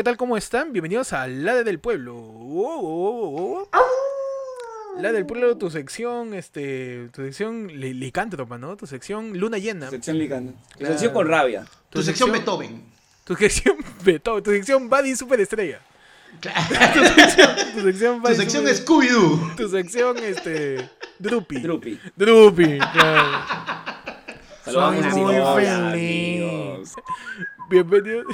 ¿qué tal? ¿Cómo están? Bienvenidos a La del Pueblo. Oh, oh, oh, oh. La del Pueblo, tu sección, este, tu sección li- licántropa, ¿no? Tu sección luna llena. Sección. Claro. Sección con rabia. Tu sección Beethoven. Tu sección Beto, tu sección Buddy Superestrella. Claro. Tu sección Tu sección Super- Scooby-Doo. Tu sección, este, Drupi. Drupi. Drupi, claro. Saludamos Soy así. muy amigos. Bienvenidos.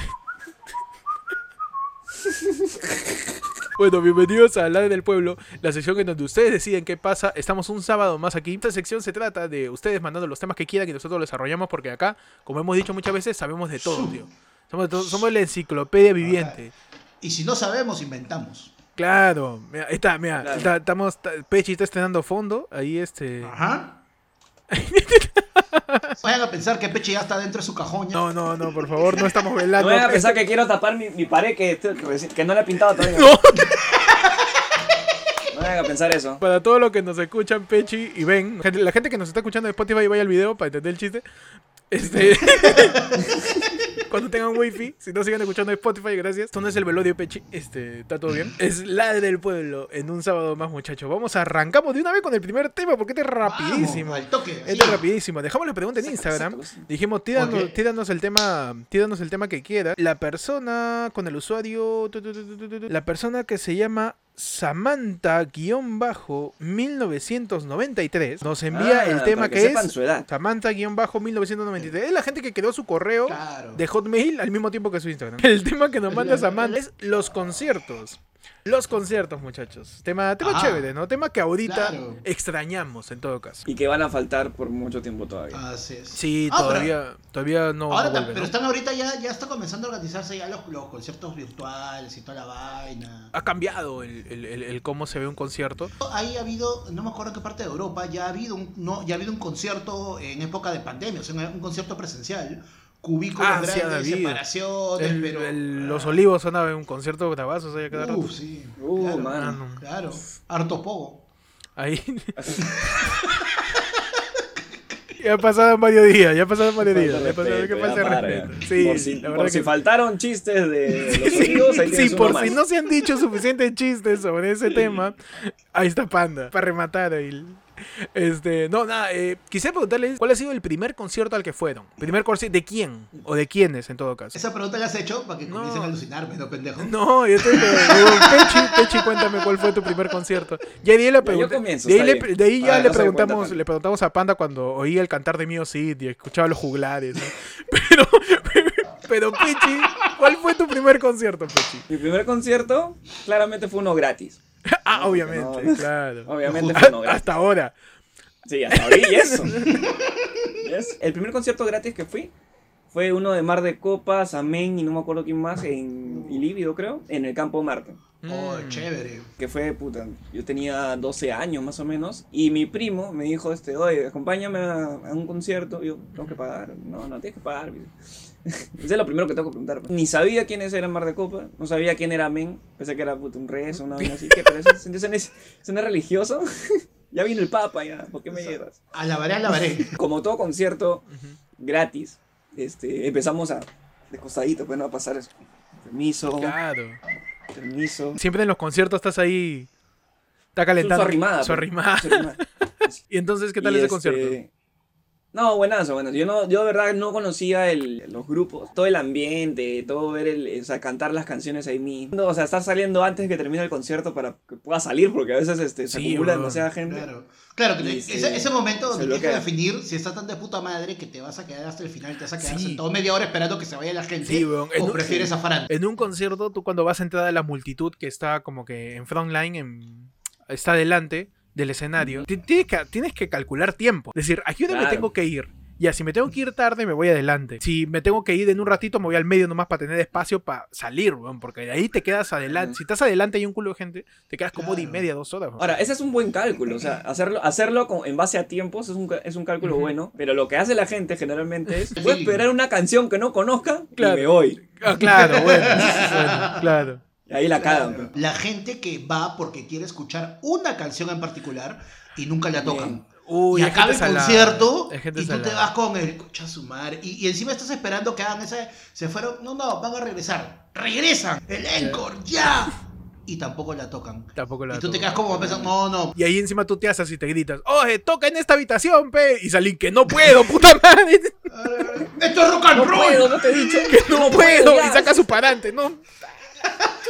Bueno, bienvenidos a La del Pueblo, la sección en donde ustedes deciden qué pasa. Estamos un sábado más aquí. Esta sección se trata de ustedes mandando los temas que quieran y nosotros los desarrollamos porque acá, como hemos dicho muchas veces, sabemos de todo, tío. Somos, de todo- somos la enciclopedia viviente. Y si no sabemos, inventamos. Claro, mira, ahí está, mira, Claro. está- estamos, está- Pechi está estrenando fondo, ahí este... Ajá. Vayan a pensar que Peche ya está dentro de su cajón. ya. No, no, no, por favor, no estamos No velando. vayan a pensar que quiero tapar mi, mi pared que, que, no la he pintado todavía. No. No vayan a pensar eso. Para todos los que nos escuchan, Pechi y ven, la gente que nos está escuchando de Spotify, vaya al video para entender el chiste. Este. Cuando tengan wifi, si no sigan escuchando Spotify, gracias. Esto no es el velorio Pechi, este, está todo bien. Es la del pueblo en un sábado más, muchachos. Vamos, arrancamos de una vez con el primer tema porque este es rapidísimo. Vamos, al toque. Este es rapidísimo. Dejamos la pregunta en Instagram. Dijimos, tíranos, Ok. tíranos el tema, tíranos el tema que quiera. La persona con el usuario, la persona que se llama Samantha-1993 nos envía Ah, el tema que, es su edad. Samantha-1993. Es la gente que creó su correo Claro. de Hotmail al mismo tiempo que su Instagram. El tema que nos manda Samantha es los conciertos. Los conciertos, muchachos. Tema, tema Ah, chévere, ¿no? Tema que ahorita claro. extrañamos en todo caso. Y que van a faltar por mucho tiempo todavía. Así es. Sí, Ah, pero- todavía, todavía no, Ahora no vuelve, pero ¿no? están ahorita ya, ya está comenzando a organizarse ya los, los conciertos virtuales y toda la vaina. ha cambiado el, el- el- el cómo se ve un concierto. Ahí ha habido, no me acuerdo en qué parte de Europa, ya ha habido un, no, ya ha habido un concierto en época de pandemia, o sea, un concierto presencial, cubículos Ah, sí, grandes, separaciones, El- pero... el- los olivos sonaba en un concierto grabazos ahí a cada rato. Uf, sí. Uh, claro, man. Ah, no. claro. Harto pogo. Ahí. ya ha pasado varios días, ya ha pasado varios días. Ya ya de para. Sí, por si, la por verdad si que faltaron chistes de los oídos, ahí Sí, por uno si más. no se han dicho suficientes chistes sobre ese tema, ahí está Panda, para rematar ahí. Este, no, nada, eh, quisiera preguntarles cuál ha sido el primer concierto al que fueron. Primer concierto, ¿de quién? O de quiénes en todo caso. Esa pregunta la has hecho para que No. comiencen a alucinarme, ¿no, pendejo? No, yo estoy digo, Pechi, Pechi, cuéntame cuál fue tu primer concierto. Ya ahí le yo pregunté- comienzo, de ahí, le- bien. de ahí ya Ah, le no preguntamos, cuenta, le preguntamos a Panda cuando oía el cantar de Mio Cid y escuchaba los juglares. ¿no? Pero, pero Pechi, ¿cuál fue tu primer concierto, Pechi? Mi primer concierto, claramente fue uno gratis. Ah, No, obviamente, no. claro. Obviamente fue. Hasta ahora. Sí, hasta ahorita y eso. Yes. El primer concierto gratis que fui fue uno de Mar de Copas, Amén y no me acuerdo quién más, en Ilívido creo, en el Campo Marte. Oh, Mm. chévere. Que fue, puta, yo tenía 12 años más o menos. Y mi primo me dijo, este, oye, acompáñame a, a un concierto. Y yo, tengo que pagar. No, no tienes que pagar. Eso es lo primero que tengo que preguntar. pues. Ni sabía quiénes eran Mar de Copa, no sabía quién era Amén. Pensé que era puta, un rezo, una vaina así. ¿Qué? Pero eso, es religioso. ya vino el Papa, ya. ¿Por qué me llevas? Alabaré, alabaré. como todo concierto gratis, este, empezamos a de costadito, pues no a pasar eso. Permiso, Claro. permiso. Siempre en los conciertos estás ahí. Está calentando. Su arrimada. Su pues. arrimada. Su arrimada. Y entonces, ¿qué tal Y ese este, concierto? No, buenazo, buenazo. Yo, no, yo de verdad no conocía el, los grupos, todo el ambiente, todo ver el, o sea, cantar las canciones ahí mismo. O sea, estar saliendo antes que termine el concierto para que pueda salir, porque a veces este, se Sí, acumula demasiada gente. Claro. Claro, que ese, se- ese momento donde tienes que definir si estás tan de puta madre que te vas a quedar hasta el final, te vas a quedar Sí. sentado media hora esperando que se vaya la gente. Sí. En o un- prefieres zafar En un concierto, tú cuando vas a entrar a la multitud que está como que en frontline, en, está delante del escenario, ti- tienes que, tienes que calcular tiempo. Es decir, ¿a qué hora me Claro. tengo que ir? Ya, si me tengo que ir tarde, me voy adelante. Si me tengo que ir en un ratito, me voy al medio nomás para tener espacio para salir, weón, porque de ahí te quedas adelante. Si estás adelante y hay un culo de gente, te quedas como hora y media, dos horas. weón. Ahora, ese es un buen cálculo, o sea, hacerlo, hacerlo con- en base a tiempos es un, es un cálculo bueno, pero lo que hace la gente generalmente es, voy a esperar una canción que no conozca Claro. y me voy. Ah, claro, bueno, bueno, claro. Y ahí la cagan. La gente que va porque quiere escuchar una canción en particular y nunca la tocan. Uy, y acaba el salada, concierto y tú te vas con el cocha su madre y, y encima estás esperando que hagan ese se fueron no no van a regresar regresan el encore ya y tampoco la tocan Tampoco la y tú te quedas como pensando no no Y ahí encima tú te haces y te gritas, oye, toca en esta habitación, pe. Y salí que no puedo, puta madre. esto es rock and No roll puedo, no te he dicho. Que no puedo. Y saca su parante, ¿no?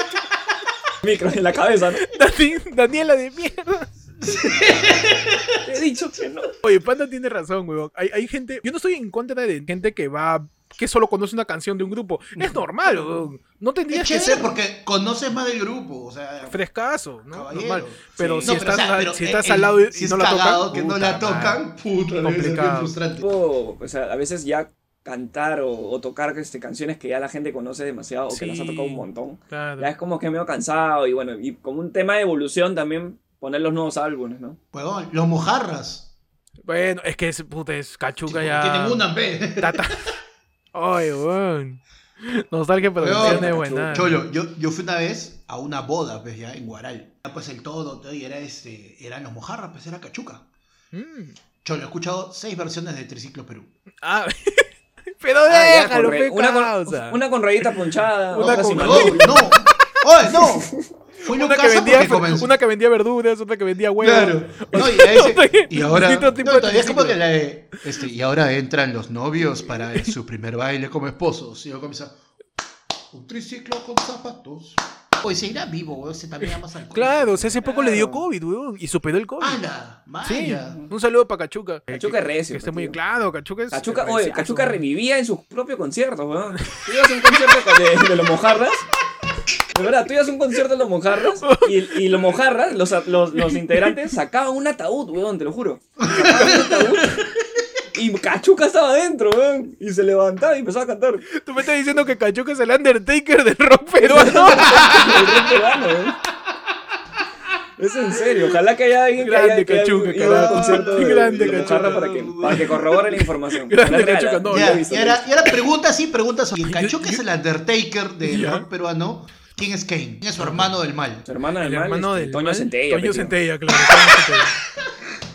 Micro en la cabeza, ¿no? Dani- Daniela de mierda. He dicho que no. Oye, Panda tiene razón, weón. Hay, hay gente. Yo no estoy en contra de gente que va. que solo conoce una canción de un grupo. Es normal, weón. No es tendrías que chévere ser porque conoces más del grupo o sea frescazo, ¿no? Normal. Pero Sí. si No, pero, estás, o sea, pero si el- estás el- al lado y, si y es no la tocan. que no la tocan puta debe ser bien Complicado. frustrante o sea, a veces ya cantar o, o tocar este, canciones que ya la gente conoce demasiado o que las ha Sí. tocado un montón. Claro. Ya es como que medio cansado y bueno, y como un tema de evolución también poner los nuevos álbumes, ¿no? Huevón, los mojarras Bueno, es que es, puta, es cachuca Tipo, ya. tienen una pe Tata. Oye, weón. Nostalgia Weón, producciones buenas. Cholo, yo, yo fui una vez a una boda, pues ya, en Guaral. Pues el todo, todo, y era este, eran los mojarras, pues era cachuca. Mm. Cholo, he escuchado seis versiones de Triciclo Perú. Ah, pero Ah, ya, déjalo, una, con, una con rayita ponchada, Una con- No, no, oye, no. Fue Una que, vendía, una que vendía verduras, otra que vendía huevos. Claro. No, y, a ese- y ahora. No, es como triciclo. que la de, este, y ahora entran los novios para eh, su primer baile como esposos. Y yo comienza. Un triciclo con zapatos. Pues se irá vivo, weón. Se también llamas alcohol. Claro, o sea, hace poco le dio. COVID, weón, y superó el COVID. ¡Hala! Sí, un saludo para Cachuca. Cachuca es recio, Que esté pues, muy claro, Cachuca es. Cachuca, oye. Cachuca revivía en sus propios conciertos, weón. Tú ibas a un concierto con- de, de los mojarras. De verdad, tú ibas a un concierto de los mojarras y, y los mojarras, los, los, los integrantes, sacaban un ataúd, weón, te lo juro. Sacaban un ataúd y Cachuca estaba adentro, weón. Y se levantaba y empezaba a cantar. Tú me estás diciendo que Cachuca es el Undertaker del rock peruano. El rock peruano, weón. Es en serio, ojalá que haya alguien que Grande haya, que haya Cachuca, ido a un carajo. concierto de, Grande de Cachuca. para que, para que corrobore la información. Grande es real, Cachuca, no, Ya, lo he visto, y ahora, y ahora preguntas, sí, el Yo- Cachuca yo- es el Undertaker del rock peruano. ¿Quién es Kane? ¿Quién es su hermano del mal? Su hermano del El mal, hermano este, del. Toño mal, Centella. Toño. Centella, claro. Toño Centella.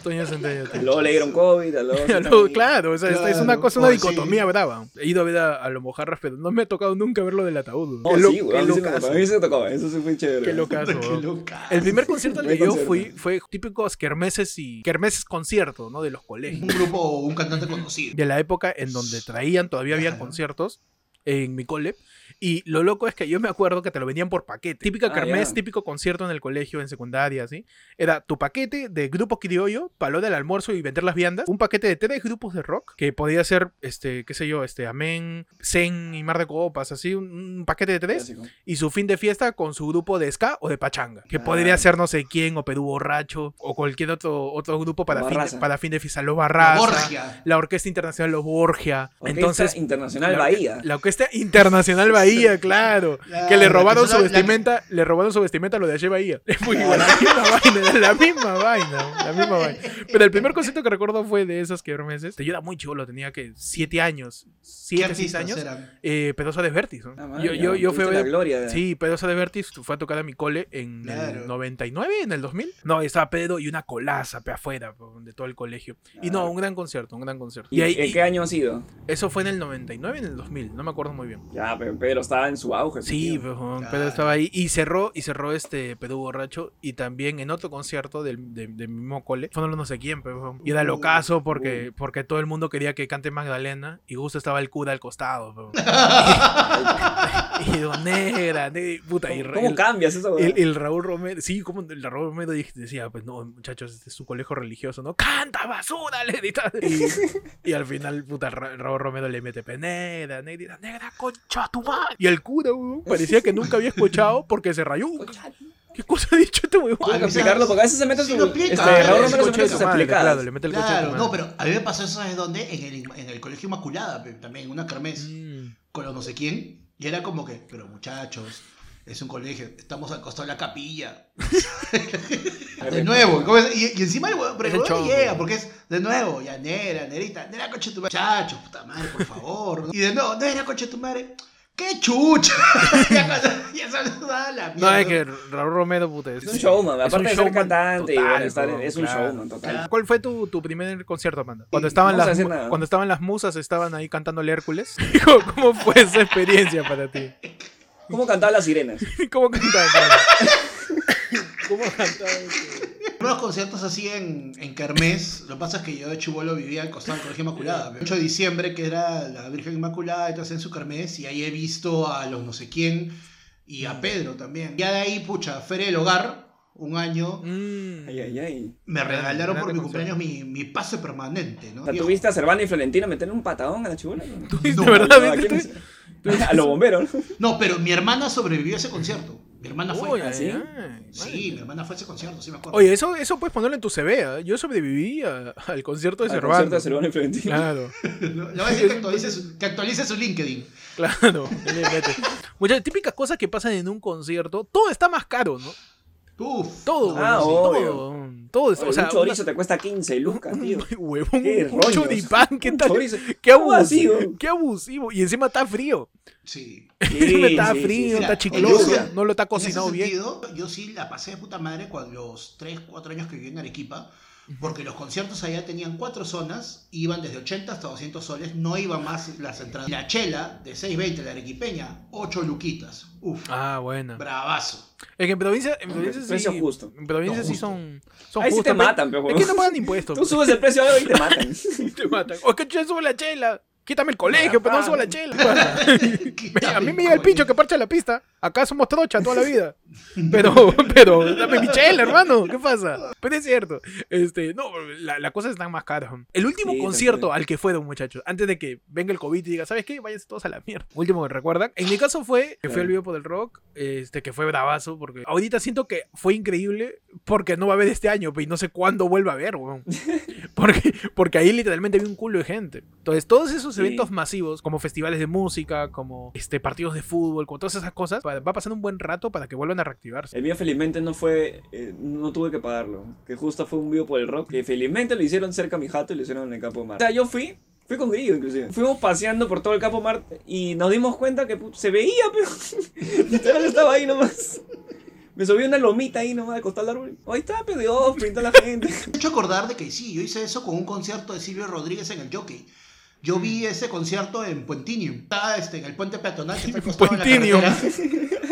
Toño Centella. Luego le dieron COVID, a luego- Luego, claro, o sea, esta es una cosa, una oye, sí. dicotomía brava. He ido a ver a, a los mojarras, pero no me ha tocado nunca verlo del ataúd. No, Qué lo- sí, güey. qué A mí locazo. tocó, eso sí fue chévere. Qué locazo, Qué. El primer concierto al que yo concierto. fui fue típicos kermeses y kermeses conciertos, ¿no? De los Un colegios. grupo, un cantante conocido. De la época en donde traían, todavía había conciertos en mi cole. Y lo loco es que yo me acuerdo que te lo vendían por paquete. Típica Ah, ya. típico concierto en el colegio, en secundaria, así. Era tu paquete de grupo criollo, palo del almuerzo y vender las viandas. Un paquete de tres grupos de rock, que podía ser, este, qué sé yo, este, Amén, Zen y Mar de Copas, así. Un, un paquete de tres. Clásico. Y su fin de fiesta con su grupo de ska o de pachanga. Que Ah. podría ser no sé quién, o Perú Borracho, o cualquier otro, otro grupo para fin, de, para fin de fiesta. Los La Barraza, Borgia. la Orquesta Internacional Los Borgia. Orquesta Entonces, Internacional la, Bahía. la Orquesta Internacional Bahía, claro. Claro, que le robaron su solo- la vestimenta, le robaron su vestimenta a lo de Ayer Bahía. Es muy igual, la misma vaina, la misma vaina, la misma vaina. Pero el primer concierto que recuerdo fue de esos que meses. Yo era muy chulo, tenía que siete años, ¿Qué siete, seis años. Eh, Pedosa de Vertis. ¿no? Ah, man, yo, ya, yo, yo fui la gloria de- Sí, Pedosa de Vertis fue a tocar a mi cole en Claro. el 99, en el 2000. No, estaba Pedro y una colaza pe afuera de todo el colegio. Y no, Claro. un gran concierto, un gran concierto. ¿Y, Y, ahí, en y- qué año ha sido? eso fue en el 99, en el 2000, no me acuerdo muy bien. Ya, pero Pedro estaba en su auge. Sí, pues, Pedro estaba ahí y cerró y cerró este Pedro borracho y también en otro concierto del, de, de mi mismo cole los no sé quién pues, y era Uh, locazo porque porque todo el mundo quería que cante Magdalena y justo estaba el cura al costado y, y Don negra ne- puta y ¿Cómo, cambias eso? el- el Raúl Romero sí como el Raúl Romero decía pues no muchachos este es su colegio religioso no canta basura le y, y al final puta Ra- Raúl Romero le mete penera negra negra concha tu madre y el cura weón, parecía que nunca había escuchado porque se rayó ¿Qué cosa ha dicho este weón? A Tengo que explicarlo porque a veces se mete sí su. este, Raúl Romero se sus claro, le mete el Claro, no, pero a mí me pasó eso, ¿sabes dónde? En el, en el colegio Inmaculada, también, en una kermés, Mm. con los no sé quién. Y era como que, pero muchachos, es un colegio, estamos al costado de la capilla. de nuevo, y, y encima el huevón, pero el chongo. llega, porque es de nuevo, ya nera, nerita, nera coche tu madre, muchachos, puta madre, por favor. Y de nuevo, nera coche tu madre, ¡Qué chucha! ya se la No, es mierda. que Raúl Romero, puta, Es un showman, es aparte un de ser cantante y bueno, estar- bro, es un claro. showman total. ¿Cuál fue tu, tu primer concierto, Amanda? Cuando estaban, No las, cuando estaban las musas, estaban ahí cantándole Hércules. ¿Cómo, cómo fue esa experiencia para ti? ¿Cómo cantaban las sirenas? ¿Cómo cantaban? ¿Cómo cantaban? Unos conciertos así en, en Kermés. Lo que pasa es que yo de chivolo vivía al costado del Colegio Inmaculada. El 8 de diciembre, que era la Virgen Inmaculada, entonces en su Kermés. Y ahí he visto a los no sé quién y a Pedro también. Ya de ahí, pucha, Feria del Hogar, un año. Mm. Ay, ay, ay. Me regalaron por mi cumpleaños mi, mi pase permanente, ¿no? O sea. ¿tuviste a Cervana y Florentina meterle un patadón a la chibola? ¿no? ¿De No, verdad? ¿A. A los bomberos, ¿no? No, pero mi hermana sobrevivió a ese concierto. Mi hermana fue. ¿Ah, sí? ay, Sí, mi hermana fue a ese concierto, sí me acuerdo. Oye, eso, eso puedes ponerlo en tu CV. ¿ah? Yo sobreviví a- al concierto de Al concierto de Florentina. Claro, Le voy a decir que actualice su, que actualice su LinkedIn. claro. Muchas típicas cosas que pasan en un concierto. Todo está más caro, ¿no? Uf. Todo, Ah, obvio. todo. Todo es, Oye, o sea, un chorizo te cuesta 15 lucas, tío. una- huevón, Qué un choripán, ¿qué Un tal? chorizo. Qué ¿Cómo así, abusivo, qué abusivo. Y encima está frío. Sí. Encima está sí, sí, frío, sí. está chicloso, yo- no lo está En cocinado ese bien. sentido, yo sí la pasé de puta madre cuando los 3, 4 años que viví en Arequipa, porque los conciertos allá tenían cuatro zonas, iban desde 80 hasta 200 soles, no iban más las entradas. La chela de 620, la arequipeña, 8 luquitas. Uf, Ah, bueno. bravazo. Es que en provincia, en provincia sí. Precio justo. En provincia No, sí son. son Ahí sí te justos, pero- matan, pero Es que no pagan impuestos. Tú subes el precio de algo y te matan. Te matan. O es que yo subo la chela. Quítame el colegio, pero no subo la chela. A mí me llega el pincho que parcha la pista. Acá somos trocha toda la vida. Pero, pero, dame mi chela, hermano. ¿Qué pasa? Pero es cierto. Este, no, la, la cosa está más cara. El último Sí, concierto al que fueron, muchachos, antes de que venga el COVID y diga, ¿sabes qué? Váyanse todos a la mierda. Último que recuerdan. En mi caso fue que fue el video por el rock, este, que fue bravazo, porque ahorita siento que fue increíble porque no va a haber este año, pe, y no sé cuándo vuelva a haber, weón. Porque, porque ahí literalmente vi un culo de gente. Entonces, todos esos Sí. eventos masivos, como festivales de música, como este, partidos de fútbol, como todas esas cosas, va pasando un buen rato para que vuelvan a reactivarse. El mío felizmente no fue, eh, no tuve que pagarlo. Que justo fue un vivo por el rock. Que felizmente lo hicieron cerca a mi jato y lo hicieron en el Campo Mar. O sea, yo fui, fui con Grillo inclusive. Fuimos paseando por todo el Campo Mar y nos dimos cuenta que se veía, pero literal estaba ahí nomás. Me subí una lomita ahí nomás de costal del árbol. Ahí está, pero Dios, pinta la gente. Me he hecho acordar de que sí, yo hice eso con un concierto de Silvio Rodríguez en el Jockey. Yo vi ese concierto en Puentinium. Estaba este, en el puente peatonal que está al costado de la Puentinium. carretera.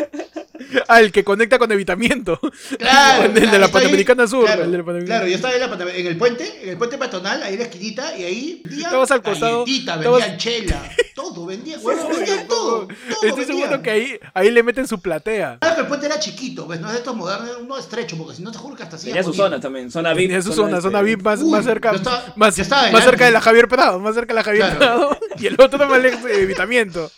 Ah, el que conecta con evitamiento. Claro, El de claro, la ahí- Panamericana Sur, Claro, el de la Panamericana. claro, yo estaba en, la en el puente, en el puente peatonal, ahí en la esquinita, y ahí vendían Estabas al costado, galletita, estabas- vendían chela, todo, vendían, huevón, vendían todo, todo Estoy vendían. seguro que ahí, ahí le meten su platea. Claro que el puente era chiquito, pues no es de estos modernos, era uno estrecho, porque si no te juro que hasta así. Tenía su zona también, zona VIP. Tenía su zona, este, zona VIP más, Uy, más cerca, estaba- más, más cerca de la Javier Prado, más cerca de la Javier Claro. Prado, y el otro lejos de evitamiento.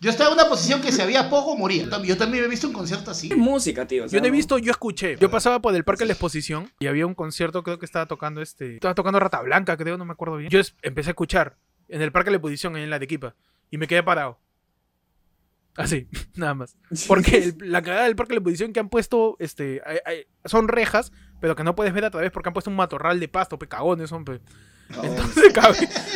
Yo estaba en una posición que si había poco moría. Yo también- Yo también he visto un concierto así. Es música, tío. o sea, Yo no he visto, yo escuché. Yo pasaba por el parque de la exposición y había un concierto, creo que estaba tocando este. Estaba tocando Rata Blanca, creo, no me acuerdo bien. Yo empecé a escuchar en el parque de la exposición, en la Arequipa, y me quedé parado. Así, nada más. Porque el- la cagada del parque de la exposición que han puesto, este, hay- hay- son rejas, pero que no puedes ver a través porque han puesto un matorral de pasto, pe cagones, son pe. No. Entonces,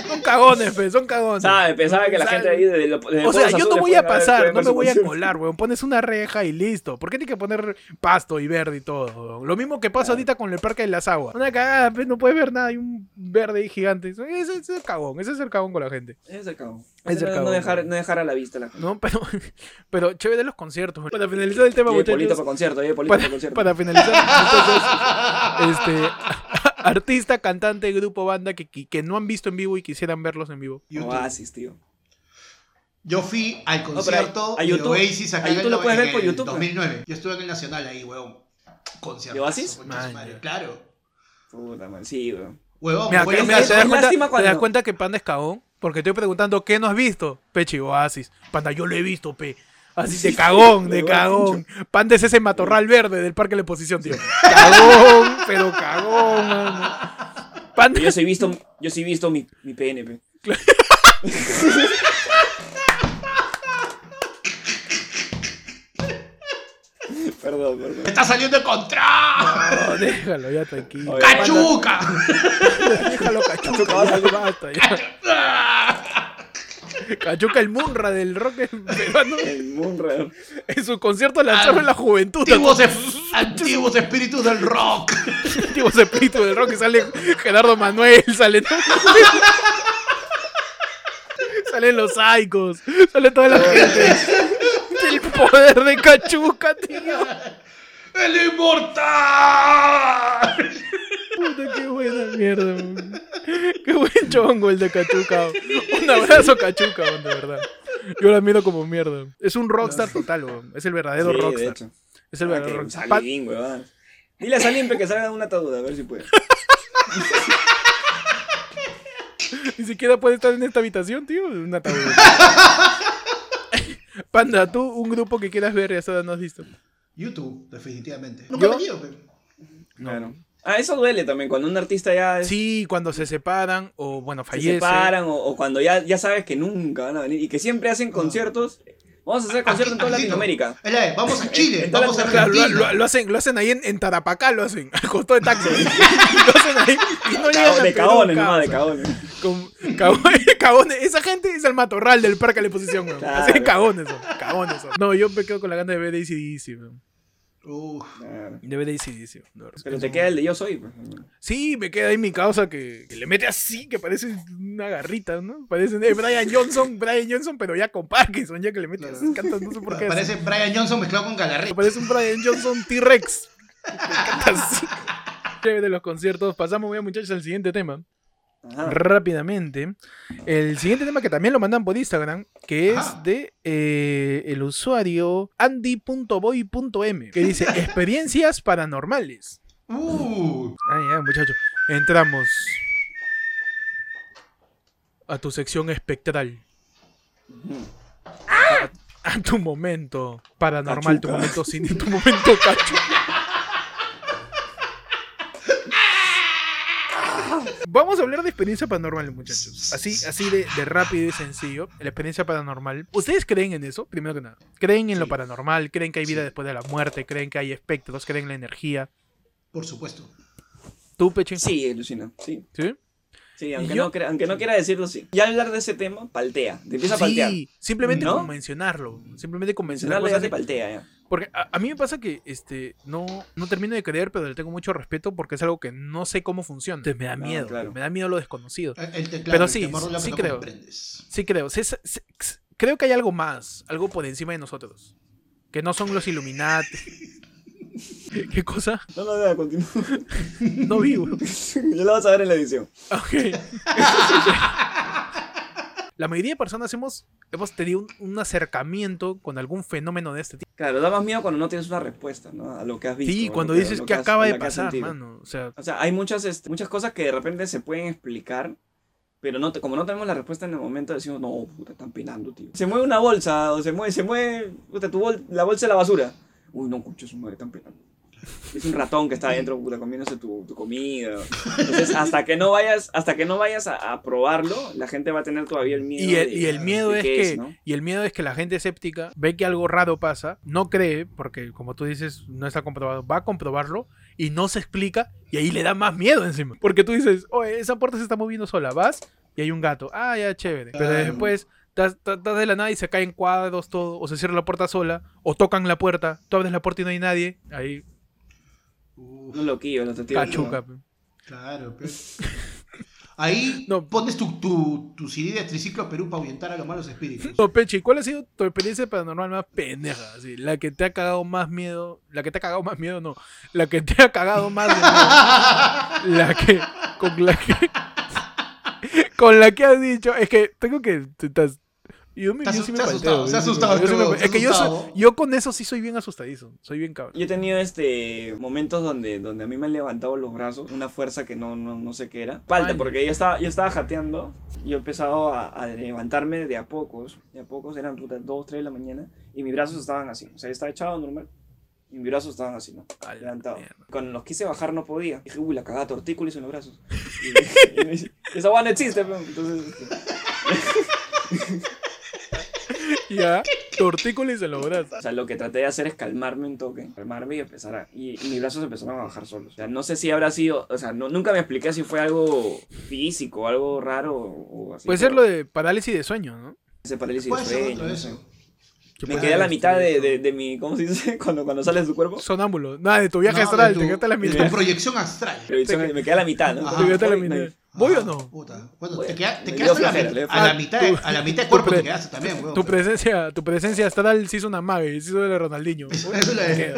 son cagones, son cagones. Sabe, pensaba que la Sabe. gente ahí de, lo- de O sea, yo no voy a pasar, no me voy a colar, weón. Pones una reja y listo. ¿Por qué tiene que poner pasto y verde y todo? weón? Lo mismo que pasa ahorita con el Parque de las Aguas. Una cagada, pues, no puedes ver nada, hay un verde ahí gigante. Ese ese es el cagón, ese es el cagón con la gente. Es el cagón. Es el no, cagón. dejar, no dejar a la vista la gente. ¿No? Pero, pero chévere los conciertos. Para finalizar el tema, Oye, polito muchachos. para concierto, oye, polito Para, para concierto. para finalizar, entonces, este, artista, cantante, grupo, banda que, que, que no han visto en vivo y quisieran verlos en vivo. YouTube. Oasis, tío. Yo fui al concierto a- a de YouTube- Oasis acá en lo puedes ver por el YouTube, 2009. Yo estuve en el Nacional ahí, huevón. Concierto. ¿De Oasis? Man, Claro, man. Sí, weón. Huevón, Mira, voy que- a mira, te, das cuenta, lástima te cuando- das cuenta que Panda es cagón. Porque estoy preguntando, ¿qué no has visto? Pechi Oasis. Panda, yo lo he visto, pe. Así de cagón, de cagón. Panda es ese matorral verde del parque de la exposición, tío. Cagón, pero cagón, mano. Panda, Yo sí he visto, yo sí he visto mi, mi PNP. perdón, perdón. ¡Está saliendo de control! No, déjalo ya tranquilo. Oye, ¡Cachuca! Déjalo cachuca, ya basta, ya. Cachuca el Munra del rock peruano. El Munra. En su concierto lanzaron An- la juventud. Antiguos, antiguos espíritus del rock. Antiguos espíritus del rock. Y sale Gerardo Manuel, sale. Salen los Saicos, sale toda la gente. El poder de Cachuca, tío. ¡El inmortal! Puta, qué buena mierda. man. Qué buen chongo el de Cachuca. Un abrazo, Cachuca, man, de verdad. Yo lo admiro como mierda. Es un rockstar total, weón. Es el verdadero Sí, de rockstar. hecho. Es el Ah, verdadero que rockstar. Salín, weón. Dile a Salim pe, que salga de una atadura, a ver si puede. Ni siquiera puede estar en esta habitación, tío. en Un ataúd. Panda, tú, un grupo que quieras ver y hasta ahora no has visto. YouTube, definitivamente. Nunca ¿Yo? he venido, pe. Claro. Ah, eso duele también, cuando un artista ya es- Sí, cuando se separan o, bueno, se fallece. separan o, o cuando ya, ya sabes que nunca van a venir y que siempre hacen conciertos. Vamos a hacer conciertos en toda Así, Latinoamérica. Es la de, vamos a Chile, vamos a lo, Argentina. lo- lo hacen, lo hacen ahí en, en Tarapacá, lo hacen, al costo de taxi. lo hacen ahí y no llegan a de causa. nomás, de cagones. Con cagones. Esa gente es el matorral del parque de la exposición, weón. Claro. Así son, son. No, yo me quedo con la gana de ver ACDC, weón. Uf. De de verdad. Pero te queda el de yo soy. pues. Sí, me queda ahí mi causa que, que le mete así, que parece una garrita, ¿no? Parece eh, Brian Johnson, Brian Johnson, pero ya con Parkinson, ya que le mete así, canta, no sé por qué. Parece Brian Johnson mezclado con Galarreta. Parece un Brian Johnson T-Rex. Chévere los conciertos. Pasamos, bien, muchachos, al siguiente tema. Ajá. Rápidamente. El siguiente tema que también lo mandan por Instagram, que es de eh, el usuario andy.boy.m, que dice experiencias paranormales. Uh. Ah, ya, muchachos. Entramos a tu sección espectral. A, a tu momento paranormal, tu momento sin tu momento cacho. Vamos a hablar de experiencia paranormal, muchachos. Así, así de, de rápido y sencillo. La experiencia paranormal. ¿Ustedes creen en eso? Primero que nada. ¿Creen en lo paranormal? ¿Creen que hay vida Sí. después de la muerte? ¿Creen que hay espectros? ¿Creen en la energía? Por supuesto. ¿Tú, Pechín? Sí, Lucina, sí. ¿Sí? Sí, aunque, yo- no, crea- aunque no quiera decirlo, sí. Ya hablar de ese tema, paltea. Te empieza a paltear. Sí, simplemente ¿No? con mencionarlo. Simplemente con mencionar Mencionarlo ya te paltea, ya. Porque a, a mí me pasa que este no, no termino de creer, pero le tengo mucho respeto porque es algo que no sé cómo funciona. Entonces me da miedo. claro. Me da miedo lo desconocido. El, el teclado, Pero sí, sí creo. Sí creo. Sí, sí, sí, sí, creo que hay algo más, algo por encima de nosotros. Que no son los Illuminati. ¿Qué cosa? No, no, no, continúa. No vivo. ya lo vas a ver en la edición. Ok. La mayoría de personas hemos, hemos tenido un, un acercamiento con algún fenómeno de este tipo. Claro, da más miedo cuando no tienes una respuesta, ¿no? A lo que has visto. Sí, cuando dices que has- acaba de pasar, mano. O sea, O sea, hay muchas, este, muchas cosas que de repente se pueden explicar, pero no te- como no tenemos la respuesta en el momento, decimos, no, puta, están penando, tío. Se mueve una bolsa, o se mueve, se mueve, puta, tu bol- la bolsa de la basura. Uy, no, cucho, su madre, están penando. Es un ratón que está adentro, puta, comiéndose tu, tu comida. Entonces, hasta que no vayas, hasta que no vayas a, a probarlo, la gente va a tener todavía el miedo. Y el, de- y el miedo de es que ¿no? y el miedo es que la gente escéptica ve que algo raro pasa, no cree porque como tú dices no está comprobado, va a comprobarlo y no se explica y ahí le da más miedo encima, porque tú dices, "Oye, esa puerta se está moviendo sola", vas y hay un gato. Ah, ya chévere. Pero después estás de la nada y se caen cuadros todo o se cierra la puerta sola o tocan la puerta, tú abres la puerta y no hay nadie, ahí Uf, Un loquillo, testigos. cachuca. ¿no? claro, pe. Ahí No. pones tu, tu, tu CD de Triciclo Perú para ahuyentar a los malos espíritus. No, Pechi, ¿cuál ha sido tu experiencia paranormal más pendeja? Así, la que te ha cagado más miedo. La que te ha cagado más miedo, no. La que te ha cagado más de miedo. La que. Con la que. Con la que has dicho. Es que tengo que. te- yo me, yo sí me palteo, asustado, se asustado yo sí me- huevón, se Es que yo, soy- yo con eso sí soy bien asustadizo. Soy bien cabrón. Yo he tenido este momentos donde, donde a mí me han levantado los brazos, una fuerza que no, no, no sé qué era. Falta, Ay. porque yo estaba, yo estaba jateando y yo he empezado a, a levantarme de a pocos, de a pocos, eran puta, 2, 3 de la mañana, y mis brazos estaban así. O sea, yo estaba echado normal, y mis brazos estaban así, ¿no? Levantados. Cuando los quise bajar no podía. Dije, uy, la cagada tortícolis en los brazos. Y, y me dice, esa guana existe, pero entonces... este, Ya. Tortícolis en los brazos. O sea, lo que traté de hacer es calmarme un toque, calmarme y empezar a... Y, y mis brazos empezaron a bajar solos. O sea, no sé si habrá sido... O sea, no, nunca me expliqué si fue algo físico, algo raro o, así. Puede ser lo de parálisis de sueño, ¿no? Ese parálisis de sueño. no eso. sé. ¿Qué Me quedé a la mitad de, esto? de, de mi. ¿Cómo se dice? Cuando, cuando sales de tu cuerpo. Sonámbulo. Nada, de tu viaje No, astral, de te quedaste a la de mitad. tu proyección astral. Pero Me quedé a la mitad, ¿no? Ajá. Te quedaste a la Voy, mitad. no. ¿Voy o no? Puta. Bueno, Bueno, te, queda- te quedaste a la, a la mitad, Tu- a la mitad de tu cuerpo pre- te quedaste también, weón. Tu presencia, tu presencia astral se hizo una mague, se hizo de Ronaldinho. Eso es lo de-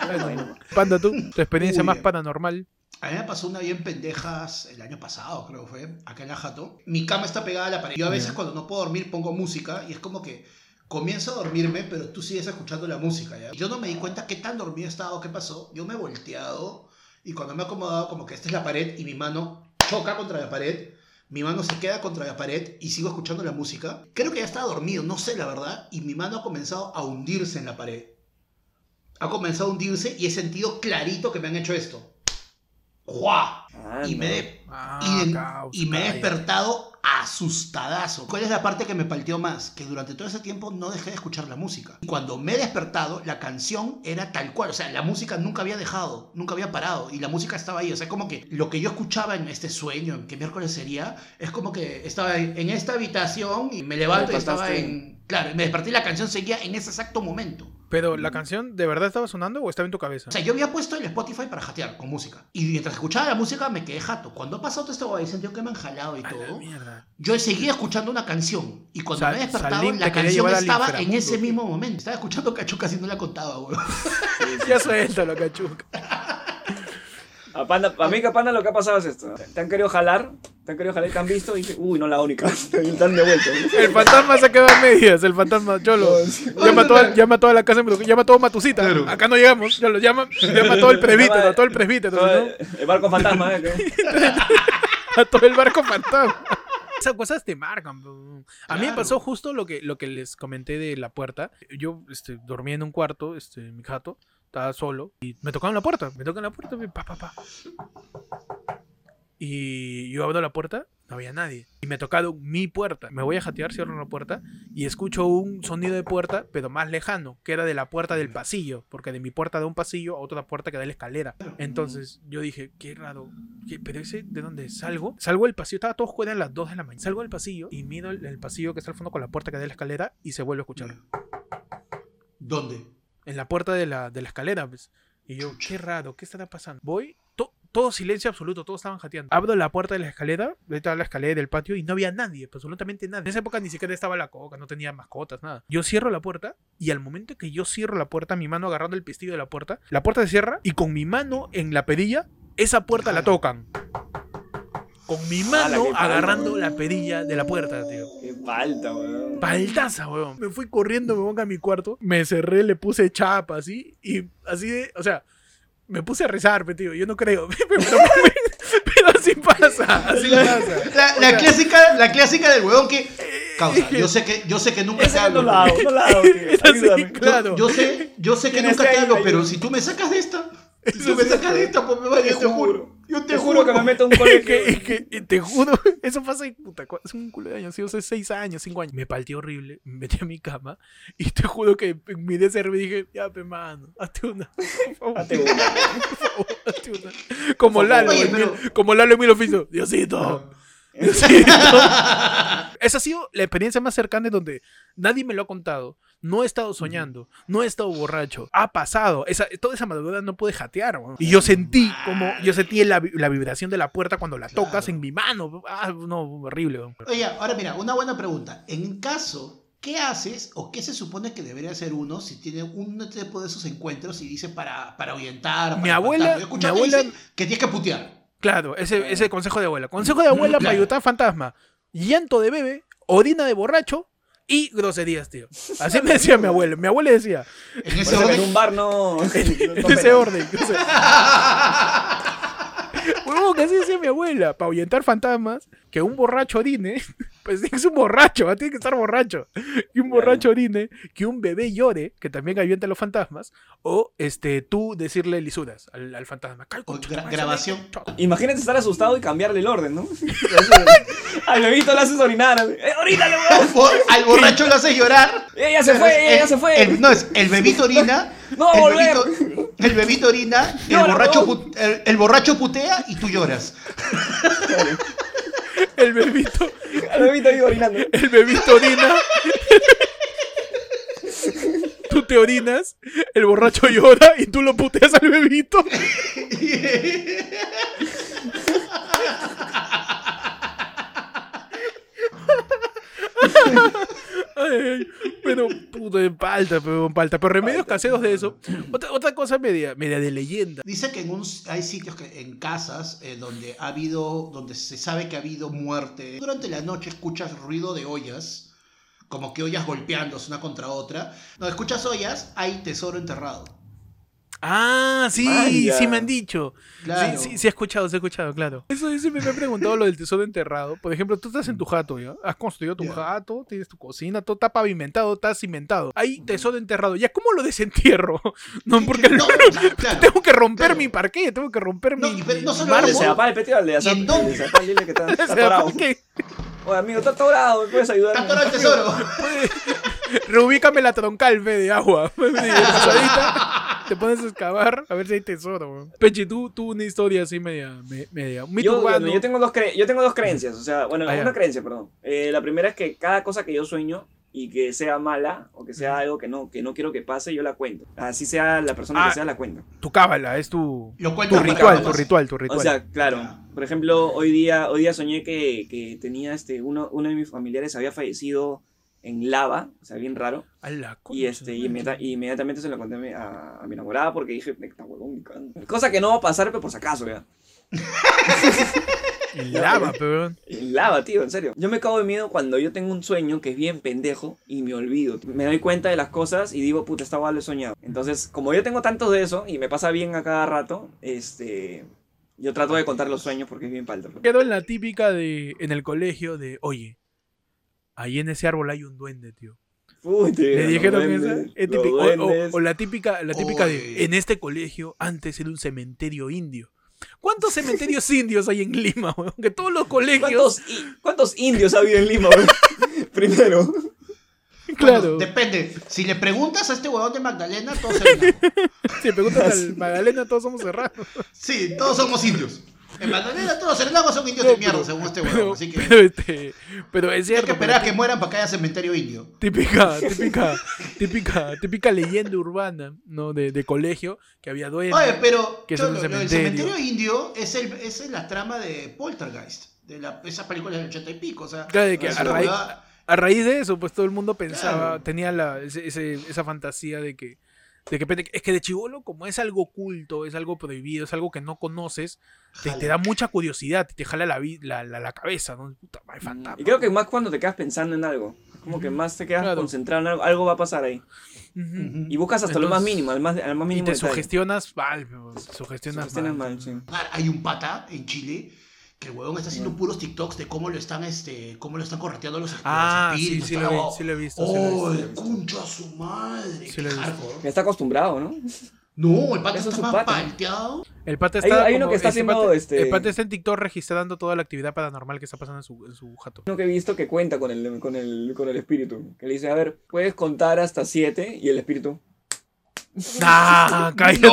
Ay, no. Panda, tú, tu experiencia Uy. más paranormal. A mí me pasó una bien pendejas el año pasado, creo que fue, acá en la Jato. Mi cama está pegada a la pared. Yo a veces cuando no puedo dormir pongo música y es como que comienzo a dormirme, pero tú sigues escuchando la música. ¿ya? Yo no me di cuenta qué tan dormido estaba, qué pasó. Yo me he volteado y cuando me he acomodado como que esta es la pared y mi mano choca contra la pared. Mi mano se queda contra la pared y sigo escuchando la música. Creo que ya estaba dormido, no sé la verdad. Y mi mano ha comenzado a hundirse en la pared. Ha comenzado a hundirse y he sentido clarito que me han hecho esto. ¡Juá! Ah, y no. me, he- Ah, y, en- caos, y me he despertado asustadazo. ¿Cuál es la parte que me palteó más? Que durante todo ese tiempo no dejé de escuchar la música. Y cuando me he despertado, la canción era tal cual. O sea, la música nunca había dejado, nunca había parado. Y la música estaba ahí. O sea, como que lo que yo escuchaba en este sueño, en qué miércoles sería, es como que estaba en en esta habitación y me levanto y estaba en... Claro, y me desperté y la canción seguía en ese exacto momento. Pero la canción, ¿de verdad estaba sonando o estaba en tu cabeza? O sea, yo había puesto el Spotify para jatear con música. Y mientras escuchaba la música me quedé jato. Cuando ha pasado todo esto, y sentido que me han jalado y A la todo. Yo seguía escuchando una canción y cuando Sal- me he despertado Salim la canción estaba en ese mismo momento. Estaba escuchando Cachuca si no la contaba, weón. Ya suéltalo, cachuca. A, Panda, a mí que a Panda lo que ha pasado es esto. Te han querido jalar, te han querido jalar y te han visto y dices, uy, no la única. Y están de vuelta. El fantasma se quedó a medias, el fantasma Cholo. Llama a toda, llama a toda la casa, llama a todo Matusita. Claro. Acá no llegamos, ya lo llama, llama a todo el presbítero, a todo el presbítero, el, barco fantasma, ¿eh? A todo el barco fantasma. Esas cosas te marcan. bro. A mí me Claro. pasó justo lo que, lo que les comenté de la puerta. Yo este, dormía en un cuarto, este, mi jato, estaba solo, y me tocaban la puerta. Me tocan la puerta, pa, pa, pa. Y yo abro la puerta, no había nadie. Y me ha tocado mi puerta. Me voy a jatear, cierro la puerta y escucho un sonido de puerta, pero más lejano, que era de la puerta del pasillo, porque de mi puerta da un pasillo a otra puerta que da la escalera. Entonces yo dije, qué raro, ¿qué- pero ese de dónde salgo? Salgo del pasillo, estaba todo oscuro, eran las 2 de la mañana. Salgo del pasillo y miro el, el pasillo que está al fondo con la puerta que da la escalera y se vuelve a escuchar. ¿Dónde? En la puerta de la, de la escalera, pues. Y yo, qué raro, ¿qué estará pasando? Voy, todo silencio absoluto, todos estaban jateando. Abro la puerta de la escalera, estaba la escalera del patio y no había nadie, absolutamente nadie. En esa época ni siquiera estaba la coca, no tenía mascotas, nada. Yo cierro la puerta y al momento que yo cierro la puerta, mi mano agarrando el pistillo de la puerta, la puerta se cierra y con mi mano en la perilla, esa puerta la tocan. Con mi mano qué palo, agarrando la perilla de la puerta, tío. Qué falta, weón. Paltaza, weón. Me fui corriendo, me pongo a mi cuarto, me cerré, le puse chapa así, y así de, o sea, me puse a rezar, tío. Yo no creo, pero, pero así pasa, así pasa. La, la clásica, la clásica del huevón que. Causa, yo sé que, yo sé que nunca te no hablo. la no la así, claro. Yo, yo sé, yo sé que nunca te hablo, pero si tú me sacas de esta, si tú me sacas de esta, pues me vaya, te juro. Yo Te juro que me meto un Es colegio. que, es que, te juro, eso pasa y puta, hace un culo de años, sí, hace seis años, cinco años. Me palteé horrible, me metí a mi cama y te juro que en mi deseo me dije, ya, pe, mano, hazte una, por favor, Hazte una. por favor, hazte una. Como Lalo, Oye, en pero- como Lalo en mil oficios, Diosito. Diosito. Esa ha sido la experiencia más cercana en donde nadie me lo ha contado. No he estado soñando, no he estado borracho. Ha pasado. Esa, toda esa madrugada no pude jatear. Y yo sentí como, yo sentí la, vi- la vibración de la puerta cuando la Claro. tocas en mi mano. Ah, no, horrible. Oye, ahora mira, una buena pregunta. En caso, ¿qué haces o qué se supone que debería hacer uno si tiene un tipo de esos encuentros y dice para, para ahuyentar? Mi para abuela- mi que abuela- dice que tienes que putear. Claro, ese, ese consejo de abuela. Consejo de abuela para Claro. ayudar fantasma. Llanto de bebé, orina de borracho y groserías, tío. Así me decía mi abuela. Mi abuela decía, En ese que en orden. un bar no. en no ese orden. Huevón, que así decía mi abuela, para ahuyentar fantasmas, que un borracho orine, pues es un borracho, tiene que estar borracho. Que un Claro. borracho orine, que un bebé llore, que también ahuyenta a los fantasmas, o este tú decirle lisuras al, al fantasma. "Cal, O concha gra- grabación. chao". Imagínate estar asustado y cambiarle el orden, ¿no? Al bebito le haces orinar. ¡Eh, orínale, Al borracho lo haces llorar. ¡Eh, ya se fue! ¡Eh, ya se fue! El- no, es el bebito orina. No, el volver. bebito, el bebito orina, el Llora, borracho, el, el borracho putea y tú lloras. El bebito, Al bebito ahí orinando. el bebito orina. Tú te orinas, el borracho llora y tú lo puteas al bebito. Ay, ay, de palta, pero palta. Pero remedios caseros de eso. Otra, otra cosa media, media de leyenda. Dice que en un- hay sitios que, en casas eh, donde ha habido, donde se sabe que ha habido muerte. Durante la noche escuchas ruido de ollas, como que ollas golpeándose una contra otra. No, escuchas ollas, hay tesoro enterrado. Ah, sí, Vaya. sí me han dicho. Claro. Sí, sí, sí he escuchado, sí he escuchado, claro. Eso yo siempre me he preguntado lo del tesoro enterrado. Por ejemplo, tú estás en tu jato, ¿ya? Has construido tu jato, tienes tu cocina, todo está pavimentado, está cimentado. Hay tesoro enterrado. ¿Ya cómo lo desentierro? No, porque No, no- claro. tengo que romper claro. mi parque, tengo que romper No, mi, y pero no solo mármol. Se apal el. Le se apal, dile que está, está Oye, amigo, está atorado, ¿me puedes ayudar? Está atorado el tesoro. Reubícame la troncal, fe, de agua. Te pones a excavar a ver si hay tesoro. weón. Pechi, tú, tú una historia así media, me- media, un mito Yo, urbano. bueno, yo, tengo dos cre- yo tengo dos creencias, o sea, bueno, Ah, una creencia, perdón. Eh, la primera es que cada cosa que yo sueño y que sea mala o que sea algo que no, que no quiero que pase, yo la cuento. Así sea la persona Ah, que sea, la cuento. Tu cábala, es tu, Lo tu ritual, tu ritual, tu ritual. O sea, claro. Por ejemplo, hoy día, hoy día soñé que, que tenía este, uno, uno de mis familiares había fallecido en lava, o sea, bien raro. A la Y este, y inmediata- inmediatamente se lo conté a mi, a, a mi enamorada porque dije, "Esta huevón, ni cagando". Cosa que no va a pasar, pero por si acaso, ya. En lava, pero. En lava, tío, en serio. Yo me cago de miedo cuando yo tengo un sueño que es bien pendejo y me olvido. Me doy cuenta de las cosas y digo, puta, esta lo he soñado. Entonces, como yo tengo tantos de eso y me pasa bien a cada rato, este. Yo trato de contar los sueños porque es bien palta. Quedó en la típica de. En el colegio de. Oye, ahí en ese árbol hay un duende, tío. Uy, tío, Le dijeron duendes, esa. Es. O, o- la típica, la típica de. En este colegio antes era un cementerio indio. ¿Cuántos cementerios indios hay en Lima, weón? Que todos los colegios. ¿Cuántos, i- ¿Cuántos indios ha habido en Lima, weón? Primero. Claro. Bueno, depende. Si le preguntas a este huevón de Magdalena, todos se ven. Si preguntas al Magdalena, todos somos serranos. Sí, todos somos indios. En Magdalena todos los serenagos son indios de mierda, según este huevón. Así que pero, este, pero es hay cierto. que esperar a que mueran para que haya cementerio indio. Típica, típica, típica, típica leyenda urbana, ¿no? De, de colegio, que había duendes. Oye, pero que Cholo, del cementerio. indio es, el, es la trama de Poltergeist. De la, esa película del ochenta y pico. O sea, Claro, de que a raíz, huevada- a raíz de eso, pues todo el mundo pensaba, Claro. tenía la, ese- esa fantasía de que, de es que de chivolo, como es algo oculto, es algo prohibido, es algo que no conoces, te, te da mucha curiosidad, te jala la, la, la, la cabeza, ¿no? Puta, madre, fantasma. Y creo que más cuando te quedas pensando en algo. Como que más te quedas Claro. concentrado en algo. Algo va a pasar ahí. Ujú. Ujú. Y buscas hasta lo más Entonces- mínimo, al más, al más Y mínimo te detalle. sugestionas mal, pues, sugestionas, Sugestionas mal. mal, sí. Hay un pata en Chile que el huevón está haciendo puros TikToks de cómo lo están, este, cómo lo están correteando los, los Ah, sí, espíritus. sí Está lo vi, sí lo he visto, sí Oh, visto. el concha a su madre. Sí lo he visto. está acostumbrado, ¿no? No, el pata Eso es está su más pata. palteado. El pata Hay- está. hay uno como- que está haciendo, pata- este- El pata está en TikTok registrando toda la actividad paranormal que está pasando en su, en su jato. Uno que he visto que cuenta con el, con el, con el espíritu. Que le dice, a ver, puedes contar hasta siete y el espíritu. ¡Ah! ¡Cállate!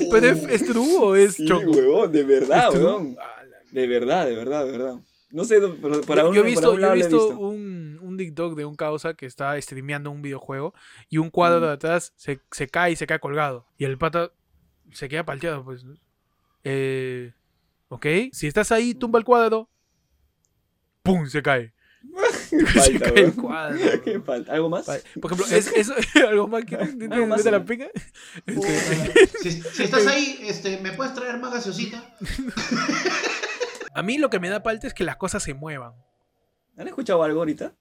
¡No! ¿Pero es, es true o es Sí, choco? huevón, de verdad, ¿Es true? De verdad, de verdad, de verdad. No sé, por, por Yo- yo he visto, yo he visto, un, un TikTok de un causa que está streameando un videojuego y un cuadro Mm. de atrás se, se cae y se cae colgado. Y el pata se queda palteado, pues. Eh, ok, si estás ahí, tumba el cuadro. ¡Pum! Se cae. Qué se falta, cae el huevón. cuadro. Qué falta. ¿Algo más? Por ejemplo, es, eso, algo más que Algo más, de la pica. Este, Si, si estás ahí, este, ¿me puedes traer más gaseosita? A mí lo que me da palta es que las cosas se muevan. ¿Han escuchado algo ahorita?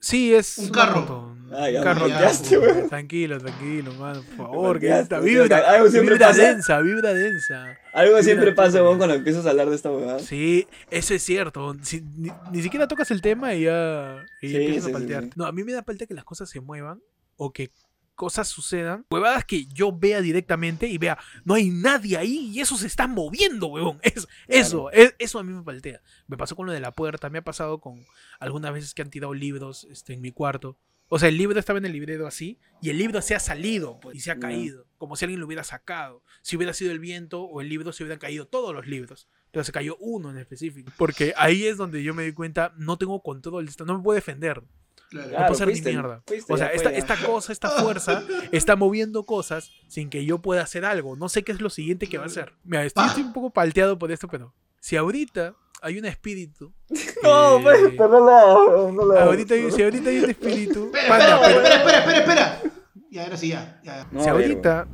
Sí, es Un carro. moto. Ah, ya Un carro. volteaste, weón. Tranquilo, tranquilo, mano, por favor. Que esta vibra, algo siempre vibra pasa. densa, vibra densa. Algo siempre pasa, huevón, cuando empiezas a hablar de esta huevada. Sí, eso es cierto. Si- ni, ni siquiera tocas el tema y ya, y Sí, empiezas sí, a sí, paltear. sí. No, a mí me da palta que las cosas se muevan o que cosas sucedan. Huevadas que yo vea directamente y vea, no hay nadie ahí y eso se está moviendo, huevón. Eso, eso, es- eso a mí me paltea. Me pasó con lo de la puerta, me ha pasado con algunas veces que han tirado libros este, en mi cuarto. O sea, el libro estaba en el librero así y el libro se ha salido pues, y se ha caído, como si alguien lo hubiera sacado. Si hubiera sido el viento o el libro se hubieran caído todos los libros, pero se cayó uno en específico. Porque ahí es donde yo me di cuenta, no tengo control, no me puedo defender. Claro. No puedo hacer ni fuiste, mierda. fuiste, O sea, esta, esta cosa, esta fuerza está moviendo cosas sin que yo pueda hacer algo. No sé qué es lo siguiente que va a hacer. Mira, estoy, estoy un poco palteado por esto, pero si ahorita hay un espíritu. No, eh, pues, pero no la, no la- ahorita hay- si ahorita hay un espíritu. Espera, panda, espera, pero- espera, espera, espera, espera. Ya, ahora sí, ya. ya. No, si ahorita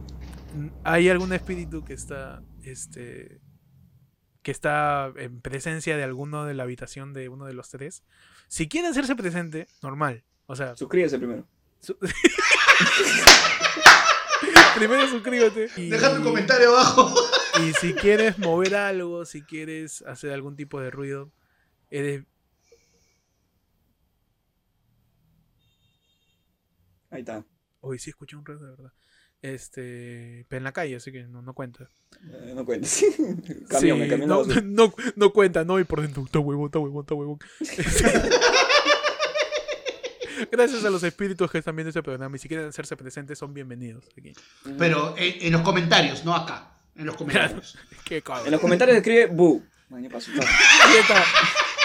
hay algún espíritu que está. Este. Que está en presencia de alguno de la habitación de uno de los tres. Si quiere hacerse presente, normal. O sea, Suscríbase primero. su- primero suscríbete. y- Deja tu comentario abajo. Y si quieres mover algo, si quieres hacer algún tipo de ruido, eres. Ahí está. Hoy sí escuché un ruido de verdad. Este. Pero en la calle, así que no, no cuenta. Eh, no camión, Sí, camión no, no, no, no cuenta, no, y por dentro. Está huevón, está huevón, está huevón. Gracias a los espíritus que están viendo este programa y si quieren hacerse presentes, son bienvenidos aquí. Pero en, en los comentarios, no acá. En los comentarios. Qué cabrón. En los comentarios escribe bu. Mañana pasó.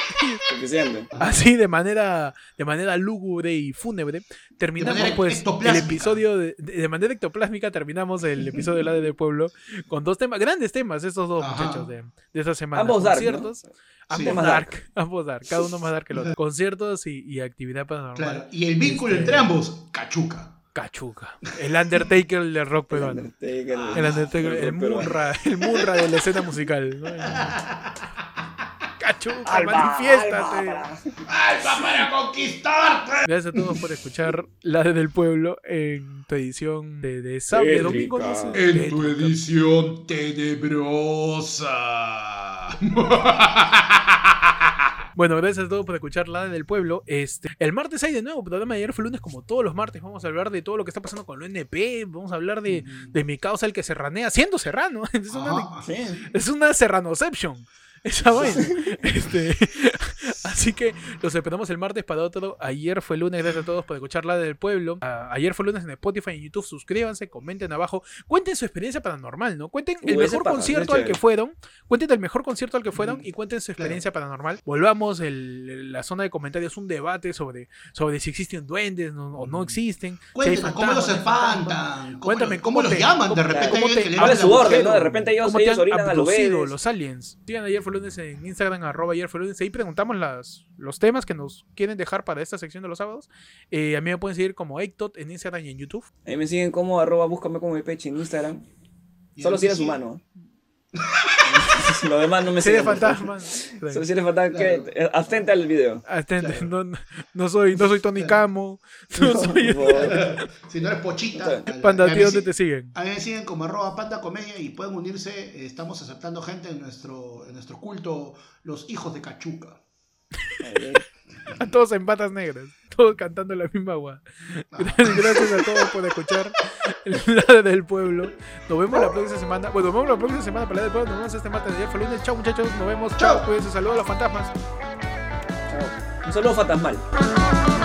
Suficiente. Así de manera, de manera lúgubre y fúnebre, terminamos pues el episodio de, de- de manera ectoplásmica terminamos el episodio de la del pueblo con dos temas, grandes temas estos dos Ajá. muchachos de, de esta semana. Ambos dark, conciertos, ambos Sí. Dark, dark. ambos dark, cada uno más dark que el otro. Conciertos y, y actividad paranormal. Claro. Y el vínculo Este- entre ambos, cachuca. Cachuca. El Undertaker del rock peruano. Undertaker, El Undertaker, el. Munra, el Munra de la escena musical. ¿no? Alba, manifiéstate. alba, ¡Alba para conquistarte! Gracias a todos por escuchar La de del Pueblo en tu edición de, de sábado, de domingo, no sé. En tu edición tenebrosa. Bueno, gracias a todos por escuchar La de del Pueblo. Este, el martes hay de nuevo programa de ayer fue lunes como todos los martes. Vamos a hablar de todo lo que está pasando con lo NP. Vamos a hablar de, de mi causa el que serranea siendo serrano. Es una, Ajá. Sí. es una serranoception. Esa vaina. Este, así que los esperamos el martes para otro. Ayer fue lunes, gracias a todos por escuchar la del pueblo. Ah, ayer fue lunes en Spotify y en YouTube. Suscríbanse, comenten abajo. Cuenten su experiencia paranormal, ¿no? Cuenten el mejor concierto al que fueron. Cuenten el mejor concierto al que fueron Mm, y cuenten su claro. experiencia paranormal. Volvamos el- la zona de comentarios, un debate sobre, sobre si existen duendes no- o no existen. si hay Cuéntenos cómo los espantan. ¿Cómo, Cuéntame, ¿cómo los llaman? De repente cómo te- que le ¿Cuál ¿Cuál llaman es su orden, no? De repente ellos, ¿Cómo te ellos orinan a los aliens? Sigan ayer fue lunes en Instagram, arroba ayer fue lunes. Ahí preguntamos las, los temas que nos quieren dejar para esta sección de los sábados. Eh, a mí me pueden seguir como Ectot en Instagram y en YouTube. Ahí me siguen como arroba búscame como peche en Instagram. Solo si eres sí. humano. ¿eh? Lo demás no me favor. fantasmas. Solo si eres fantasma. Claro. que- eh, Atenta al video. Atente, Claro. no, no soy, no soy Tony Camo. No soy. Si no eres pochita. Panda, a ¿a mí ti dónde sí- te siguen? A mí me siguen como arroba panda comedia y pueden unirse. Estamos aceptando gente en nuestro, en nuestro culto, los hijos de Cachuca. A todos en patas negras. Todos cantando la misma agua. Gracias, gracias a todos por escuchar la del pueblo. Nos vemos la próxima semana. Bueno, nos vemos la próxima semana para la del pueblo. Nos vemos este martes de fue lunes. Chao muchachos. Nos vemos. Chao. Chao. Cuídense. Saludos a los fantasmas. Chao. Un saludo fantasmal.